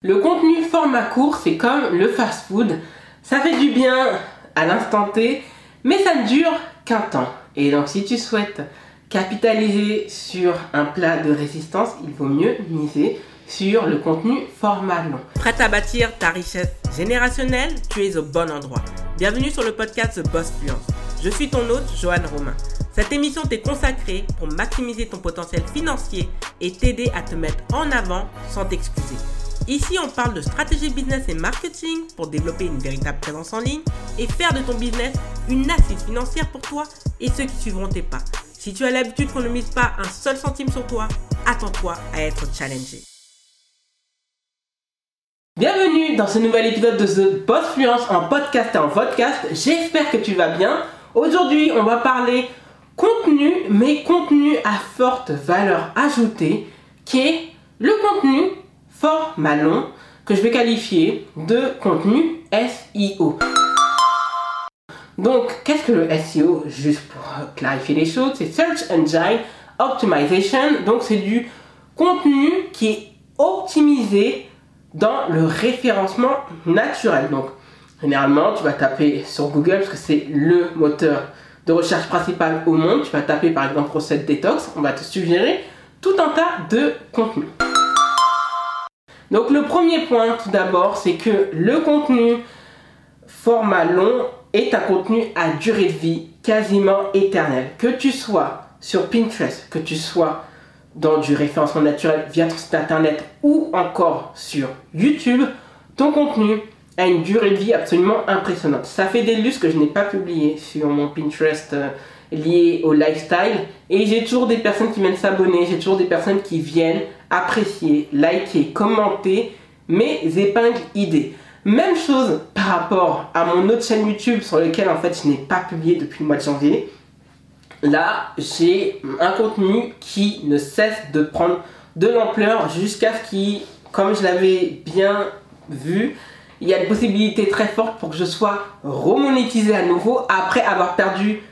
Le contenu format court, c'est comme le fast-food. Ça fait du bien à l'instant T, mais ça ne dure qu'un temps. Et donc si tu souhaites capitaliser sur un plat de résistance, il vaut mieux miser sur le contenu format long. Prête à bâtir ta richesse générationnelle? Tu es au bon endroit. Bienvenue sur le podcast The Boss Fluence. Je suis ton hôte, Johan Romain. Cette émission t'est consacrée pour maximiser ton potentiel financier et t'aider à te mettre en avant sans t'excuser. Ici, on parle de stratégie business et marketing pour développer une véritable présence en ligne et faire de ton business une assise financière pour toi et ceux qui suivront tes pas. Si tu as l'habitude qu'on ne mise pas un seul centime sur toi, attends-toi à être challengé. Bienvenue dans ce nouvel épisode de The Boss Fluence en podcast et en podcast. J'espère que tu vas bien. Aujourd'hui, on va parler contenu, mais contenu à forte valeur ajoutée, qui est le contenu format long que je vais qualifier de contenu SEO. Donc, qu'est-ce que le SEO Juste pour clarifier les choses, c'est Search Engine Optimization. Donc, c'est du contenu qui est optimisé dans le référencement naturel. Donc, généralement, tu vas taper sur Google parce que c'est le moteur de recherche principal au monde. Tu vas taper par exemple recette détox. On va te suggérer tout un tas de contenus. Donc le premier point tout d'abord, c'est que le contenu format long est un contenu à durée de vie quasiment éternelle. Que tu sois sur Pinterest, que tu sois dans du référencement naturel via ton site internet ou encore sur YouTube, ton contenu a une durée de vie absolument impressionnante. Ça fait des lustres que je n'ai pas publié sur mon Pinterest euh, lié au lifestyle et j'ai toujours des personnes qui viennent s'abonner, j'ai toujours des personnes qui viennent apprécier, liker, commenter mes épingles idées. Même chose par rapport à mon autre chaîne YouTube sur lequel en fait je n'ai pas publié depuis le mois de janvier. Là, j'ai un contenu qui ne cesse de prendre de l'ampleur jusqu'à ce qu'il, comme je l'avais bien vu, il y a une possibilité très forte pour que je sois remonétisé à nouveau après avoir perdu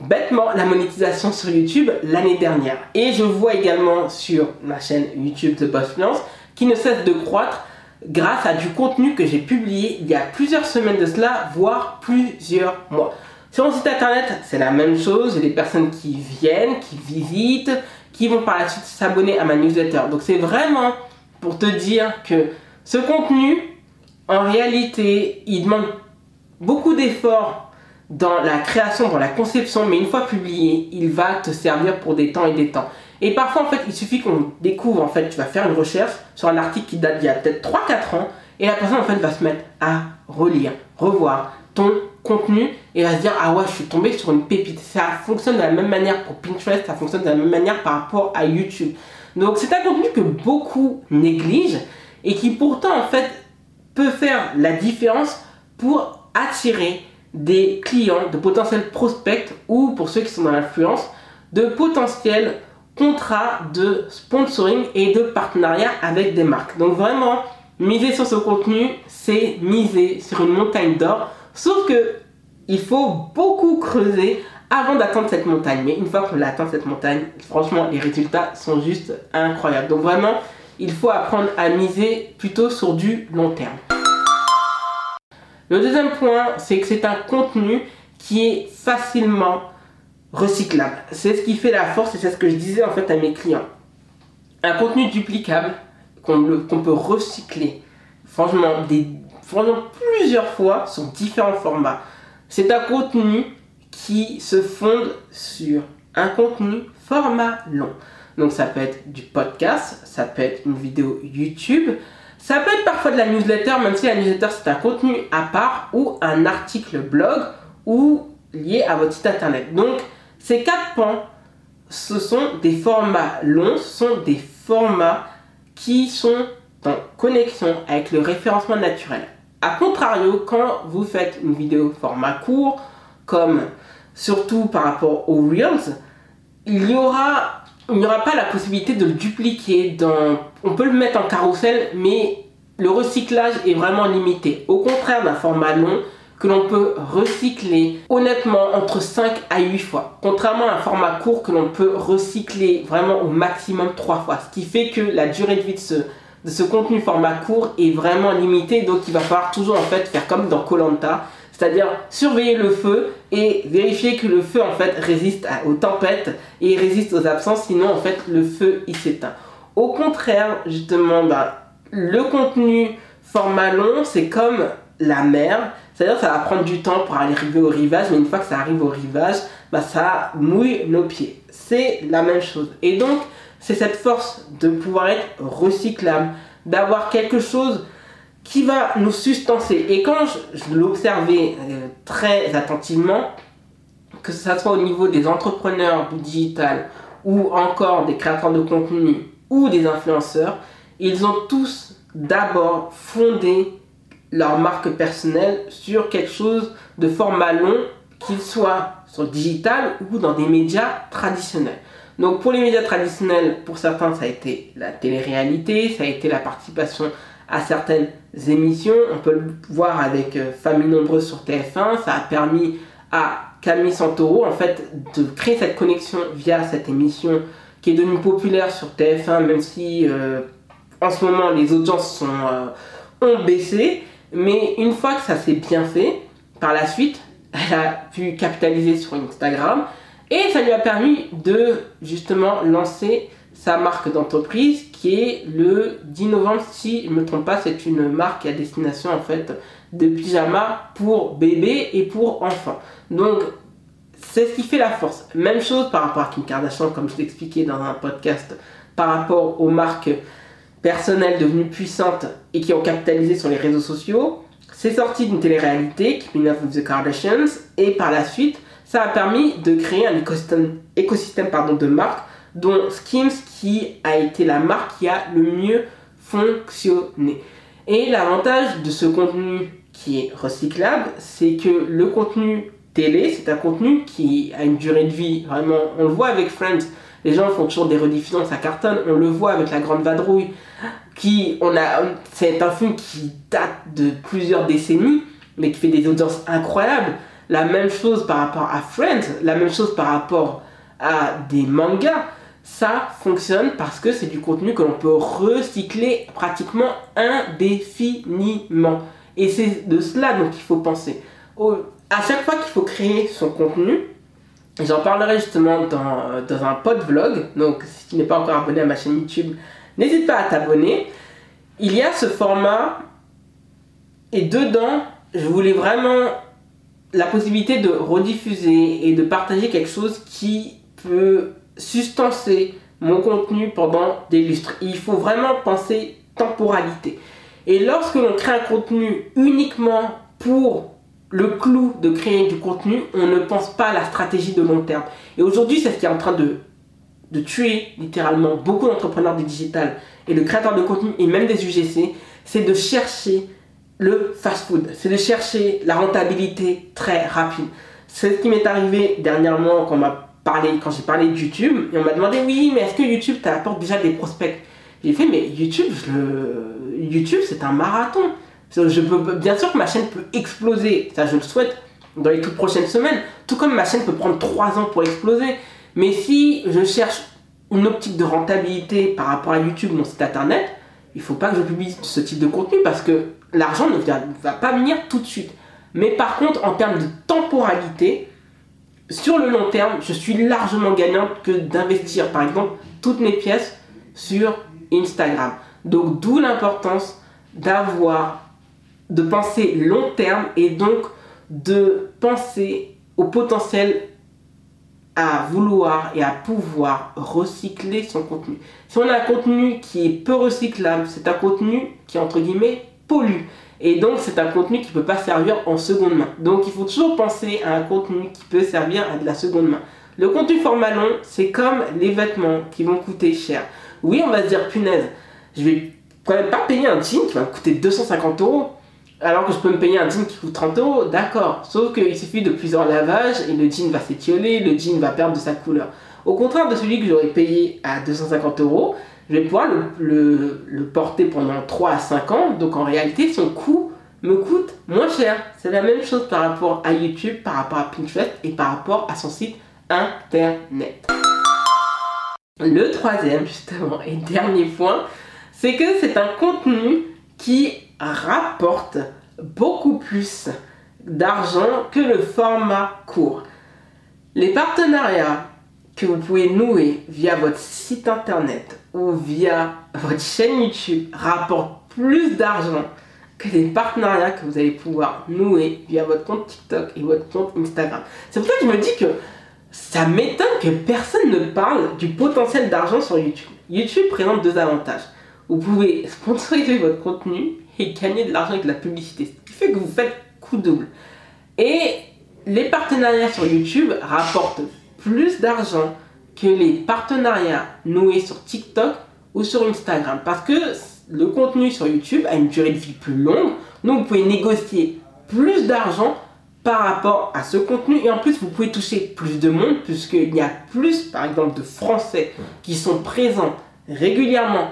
bêtement la monétisation sur YouTube l'année dernière. Et je vois également sur ma chaîne YouTube The Boss Finance qui ne cesse de croître grâce à du contenu que j'ai publié il y a plusieurs semaines de cela, voire plusieurs mois. Sur mon site internet, c'est la même chose. J'ai des personnes qui viennent, qui visitent, qui vont par la suite s'abonner à ma newsletter. Donc c'est vraiment pour te dire que ce contenu, en réalité, il demande beaucoup d'efforts dans la création, dans la conception, mais une fois publié, il va te servir pour des temps et des temps. Et parfois, en fait, il suffit qu'on découvre, en fait, tu vas faire une recherche sur un article qui date d'il y a peut-être 3-4 ans, et la personne, en fait, va se mettre à relire, revoir ton contenu, et va se dire, ah ouais, je suis tombé sur une pépite. Ça fonctionne de la même manière pour Pinterest, ça fonctionne de la même manière par rapport à YouTube. Donc, c'est un contenu que beaucoup négligent, et qui pourtant, en fait, peut faire la différence pour attirer des clients, de potentiels prospects ou pour ceux qui sont dans l'influence, de potentiels contrats de sponsoring et de partenariat avec des marques. Donc vraiment, miser sur ce contenu, c'est miser sur une montagne d'or. Sauf que il faut beaucoup creuser avant d'atteindre cette montagne. Mais une fois qu'on atteint cette montagne, franchement, les résultats sont juste incroyables. Donc vraiment, il faut apprendre à miser plutôt sur du long terme. Le deuxième point, c'est que c'est un contenu qui est facilement recyclable. C'est ce qui fait la force et c'est ce que je disais en fait à mes clients. Un contenu duplicable qu'on peut recycler, franchement, franchement, plusieurs fois sur différents formats. C'est un contenu qui se fonde sur un contenu format long. Donc ça peut être du podcast, ça peut être une vidéo YouTube, ça peut être parfois de la newsletter, même si la newsletter c'est un contenu à part ou un article blog ou lié à votre site internet. Donc ces quatre pans, ce sont des formats longs, ce sont des formats qui sont en connexion avec le référencement naturel. A contrario, quand vous faites une vidéo format court, comme surtout par rapport aux Reels, il y aura n'y aura pas la possibilité de le dupliquer. Dans... On peut le mettre en carrousel, mais le recyclage est vraiment limité. Au contraire d'un format long que l'on peut recycler honnêtement entre 5 à 8 fois. Contrairement à un format court que l'on peut recycler vraiment au maximum 3 fois. Ce qui fait que la durée de vie de ce contenu format court est vraiment limité, donc il va falloir toujours en fait faire comme dans Colanta, c'est-à-dire surveiller le feu et vérifier que le feu en fait résiste aux tempêtes et résiste aux absences, sinon en fait le feu il s'éteint. Au contraire, justement, bah, le contenu format long, c'est comme la mer, c'est-à-dire ça va prendre du temps pour arriver au rivage, mais une fois que ça arrive au rivage, bah, ça mouille nos pieds. C'est la même chose. Et donc, c'est cette force de pouvoir être recyclable, d'avoir quelque chose qui va nous sustancer. Et quand je, l'observais euh, très attentivement, que ce soit au niveau des entrepreneurs du digital ou encore des créateurs de contenu ou des influenceurs, ils ont tous d'abord fondé leur marque personnelle sur quelque chose de format long, qu'il soit sur le digital ou dans des médias traditionnels. Donc pour les médias traditionnels, pour certains, ça a été la télé-réalité, ça a été la participation à certaines émissions. On peut le voir avec euh, Famille Nombreuse sur TF1. Ça a permis à Camille Santoro en fait de créer cette connexion via cette émission qui est devenue populaire sur TF1, même si euh, en ce moment les audiences sont, euh, ont baissé. Mais une fois que ça s'est bien fait, par la suite, elle a pu capitaliser sur Instagram et ça lui a permis de justement lancer sa marque d'entreprise qui est le 10 novembre, si je ne me trompe pas, c'est une marque à destination en fait de pyjama pour bébés et pour enfants. Donc c'est ce qui fait la force. Même chose par rapport à Kim Kardashian, comme je l'expliquais dans un podcast, par rapport aux marques personnelles devenues puissantes et qui ont capitalisé sur les réseaux sociaux. C'est sorti d'une télé-réalité, Keeping Up the Kardashians, et par la suite, ça a permis de créer un écosystème, écosystème pardon, de marques, dont Skims qui a été la marque qui a le mieux fonctionné. Et l'avantage de ce contenu qui est recyclable, c'est que le contenu télé, c'est un contenu qui a une durée de vie, vraiment, on le voit avec Friends, les gens font toujours des rediffusions, ça cartonne, on le voit avec La Grande Vadrouille, qui, on a, c'est un film qui date de plusieurs décennies, mais qui fait des audiences incroyables. La même chose par rapport à Friends, la même chose par rapport à des mangas. Ça fonctionne parce que c'est du contenu que l'on peut recycler pratiquement indéfiniment. Et c'est de cela dont il faut penser. à chaque fois qu'il faut créer son contenu, j'en parlerai justement dans, dans un pod vlog. Donc si tu n'es pas encore abonné à ma chaîne YouTube, n'hésite pas à t'abonner. Il y a ce format et dedans, je voulais vraiment la possibilité de rediffuser et de partager quelque chose qui peut sustancer mon contenu pendant des lustres. Il faut vraiment penser temporalité. Et lorsque l'on crée un contenu uniquement pour le clou de créer du contenu, on ne pense pas à la stratégie de long terme. Et aujourd'hui, c'est ce qui est en train de, de tuer littéralement beaucoup d'entrepreneurs du digital et de créateurs de contenu et même des UGC, c'est de chercher le fast-food, c'est de chercher la rentabilité très rapide. C'est ce qui m'est arrivé dernièrement quand parlé, quand j'ai parlé de YouTube, et on m'a demandé oui, mais est-ce que YouTube t'apporte déjà des prospects? J'ai fait mais YouTube, YouTube c'est un marathon. Je peux, bien sûr que ma chaîne peut exploser, ça je le souhaite dans les toutes prochaines semaines, tout comme ma chaîne peut prendre 3 ans pour exploser. Mais si je cherche une optique de rentabilité par rapport à YouTube, mon site internet, il faut pas que je publie ce type de contenu parce que l'argent ne va pas venir tout de suite. Mais par contre, en termes de temporalité, sur le long terme, je suis largement gagnante que d'investir, par exemple, toutes mes pièces sur Instagram. Donc, d'où l'importance d'avoir, de penser long terme et donc de penser au potentiel à vouloir et à pouvoir recycler son contenu. Si on a un contenu qui est peu recyclable, c'est un contenu qui, entre guillemets, pollue. Et donc, c'est un contenu qui ne peut pas servir en seconde main. Donc, il faut toujours penser à un contenu qui peut servir à de la seconde main. Le contenu format long, c'est comme les vêtements qui vont coûter cher. Oui, on va se dire, punaise, je vais quand même pas payer un jean qui va me coûter 250 euros. Alors que je peux me payer un jean qui coûte 30 euros, d'accord. Sauf qu'il suffit de plusieurs lavages et le jean va s'étioler, le jean va perdre de sa couleur. Au contraire de celui que j'aurais payé à 250 euros, je vais pouvoir le, porter pendant 3 à 5 ans. Donc en réalité, son coût me coûte moins cher. C'est la même chose par rapport à YouTube, par rapport à Pinterest et par rapport à son site internet. Le troisième, justement, et dernier point, c'est que c'est un contenu qui rapporte beaucoup plus d'argent que le format court. Les partenariats que vous pouvez nouer via votre site internet ou via votre chaîne YouTube rapportent plus d'argent que les partenariats que vous allez pouvoir nouer via votre compte TikTok et votre compte Instagram. C'est pour ça que je me dis que ça m'étonne que personne ne parle du potentiel d'argent sur YouTube. YouTube présente deux avantages. Vous pouvez sponsoriser votre contenu et gagner de l'argent avec la publicité. Ce qui fait que vous faites coup double. Et les partenariats sur YouTube rapportent plus d'argent que les partenariats noués sur TikTok ou sur Instagram. Parce que le contenu sur YouTube a une durée de vie plus longue. Donc vous pouvez négocier plus d'argent par rapport à ce contenu. Et en plus, vous pouvez toucher plus de monde puisqu'il y a plus, par exemple, de Français qui sont présents régulièrement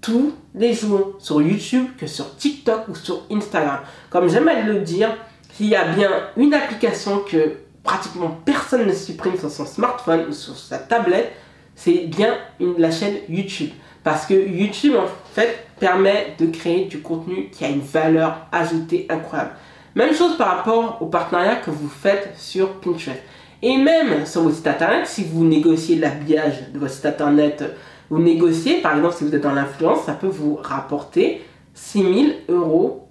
tous les jours sur YouTube que sur TikTok ou sur Instagram. Comme j'aime à le dire, s'il y a bien une application que pratiquement personne ne supprime sur son smartphone ou sur sa tablette, c'est bien la chaîne YouTube. Parce que YouTube, en fait, permet de créer du contenu qui a une valeur ajoutée incroyable. Même chose par rapport au partenariat que vous faites sur Pinterest. Et même sur votre site internet, si vous négociez l'habillage de votre site internet, vous négociez, par exemple, si vous êtes dans l'influence, ça peut vous rapporter 6000 euros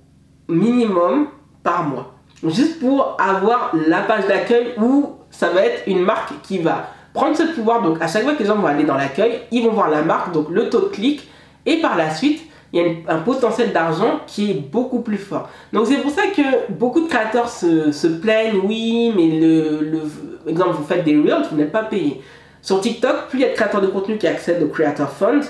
minimum par mois. Juste pour avoir la page d'accueil où ça va être une marque qui va prendre ce pouvoir. Donc, à chaque fois que les gens vont aller dans l'accueil, ils vont voir la marque, donc le taux de clic, et par la suite, il y a un potentiel d'argent qui est beaucoup plus fort. Donc c'est pour ça que beaucoup de créateurs se, plaignent, oui, mais le, exemple, vous faites des reels, vous n'êtes pas payé. Sur TikTok, plus il y a de créateurs de contenu qui accèdent au Creator Fund,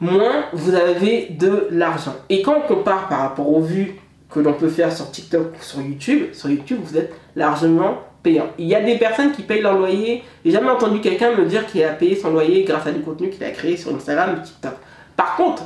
moins vous avez de l'argent. Et quand on compare par rapport aux vues que l'on peut faire sur TikTok ou sur YouTube, sur YouTube, vous êtes largement payant. Il y a des personnes qui payent leur loyer. J'ai jamais entendu quelqu'un me dire qu'il a payé son loyer grâce à du contenu qu'il a créé sur Instagram ou TikTok. Par contre,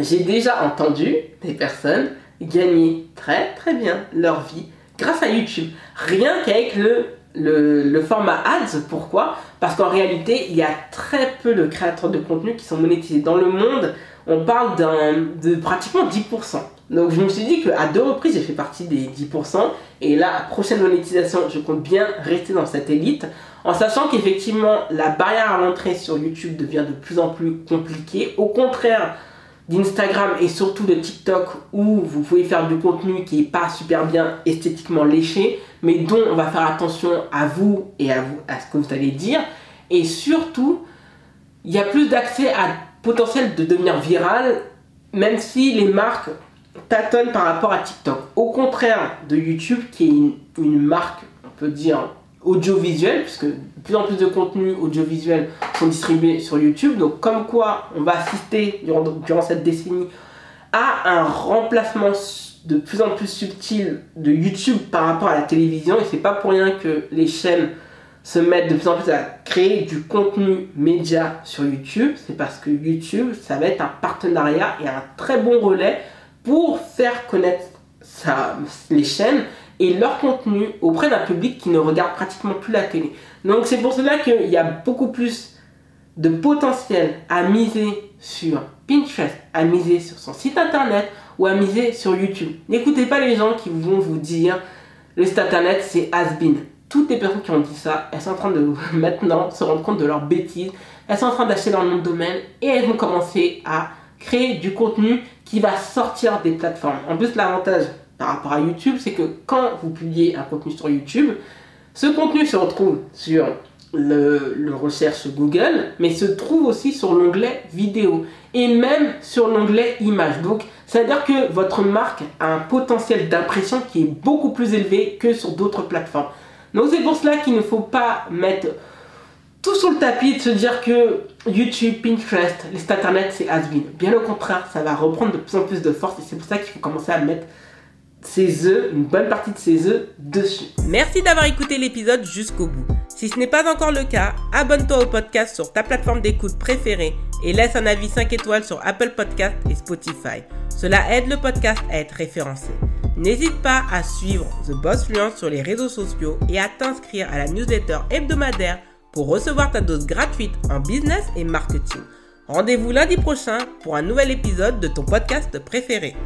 j'ai déjà entendu des personnes gagner très très bien leur vie grâce à YouTube. Rien qu'avec le, le, format ads. Pourquoi? Parce qu'en réalité, il y a très peu de créateurs de contenu qui sont monétisés. Dans le monde, on parle de pratiquement 10%. Donc je me suis dit qu'à deux reprises, j'ai fait partie des 10%. Et la prochaine monétisation, je compte bien rester dans cette élite. En sachant qu'effectivement, la barrière à l'entrée sur YouTube devient de plus en plus compliquée. Au contraire, d'Instagram et surtout de TikTok où vous pouvez faire du contenu qui n'est pas super bien esthétiquement léché, mais dont on va faire attention à vous et à, vous, à ce que vous allez dire. Et surtout, il y a plus d'accès à potentiel de devenir viral, même si les marques tâtonnent par rapport à TikTok. Au contraire de YouTube, qui est une marque, on peut dire, audiovisuel, puisque de plus en plus de contenus audiovisuels sont distribués sur YouTube. Donc, comme quoi, on va assister durant, cette décennie à un remplacement de plus en plus subtil de YouTube par rapport à la télévision. Et c'est pas pour rien que les chaînes se mettent de plus en plus à créer du contenu média sur YouTube. C'est parce que YouTube, ça va être un partenariat et un très bon relais pour faire connaître les chaînes et leur contenu auprès d'un public qui ne regarde pratiquement plus la télé. Donc c'est pour cela qu'il y a beaucoup plus de potentiel à miser sur Pinterest, à miser sur son site internet ou à miser sur YouTube. N'écoutez pas les gens qui vont vous dire le site internet c'est has-been. Toutes les personnes qui ont dit ça, elles sont en train de maintenant se rendre compte de leurs bêtises. Elles sont en train d'acheter leur nom de domaine et elles vont commencer à créer du contenu qui va sortir des plateformes. En plus, l'avantage par rapport à YouTube, c'est que quand vous publiez un contenu sur YouTube, ce contenu se retrouve sur le, recherche Google, mais se trouve aussi sur l'onglet vidéo et même sur l'onglet image. Donc, c'est-à-dire que votre marque a un potentiel d'impression qui est beaucoup plus élevé que sur d'autres plateformes. Donc, c'est pour cela qu'il ne faut pas mettre tout sur le tapis de se dire que YouTube, Pinterest, les sites internet, c'est has. Bien au contraire, ça va reprendre de plus en plus de force et c'est pour ça qu'il faut commencer à mettre ses œufs, une bonne partie de ses œufs dessus. Merci d'avoir écouté l'épisode jusqu'au bout. Si ce n'est pas encore le cas, abonne-toi au podcast sur ta plateforme d'écoute préférée et laisse un avis 5 étoiles sur Apple Podcast et Spotify. Cela aide le podcast à être référencé. N'hésite pas à suivre The Boss Fluence sur les réseaux sociaux et à t'inscrire à la newsletter hebdomadaire pour recevoir ta dose gratuite en business et marketing. Rendez-vous lundi prochain pour un nouvel épisode de ton podcast préféré.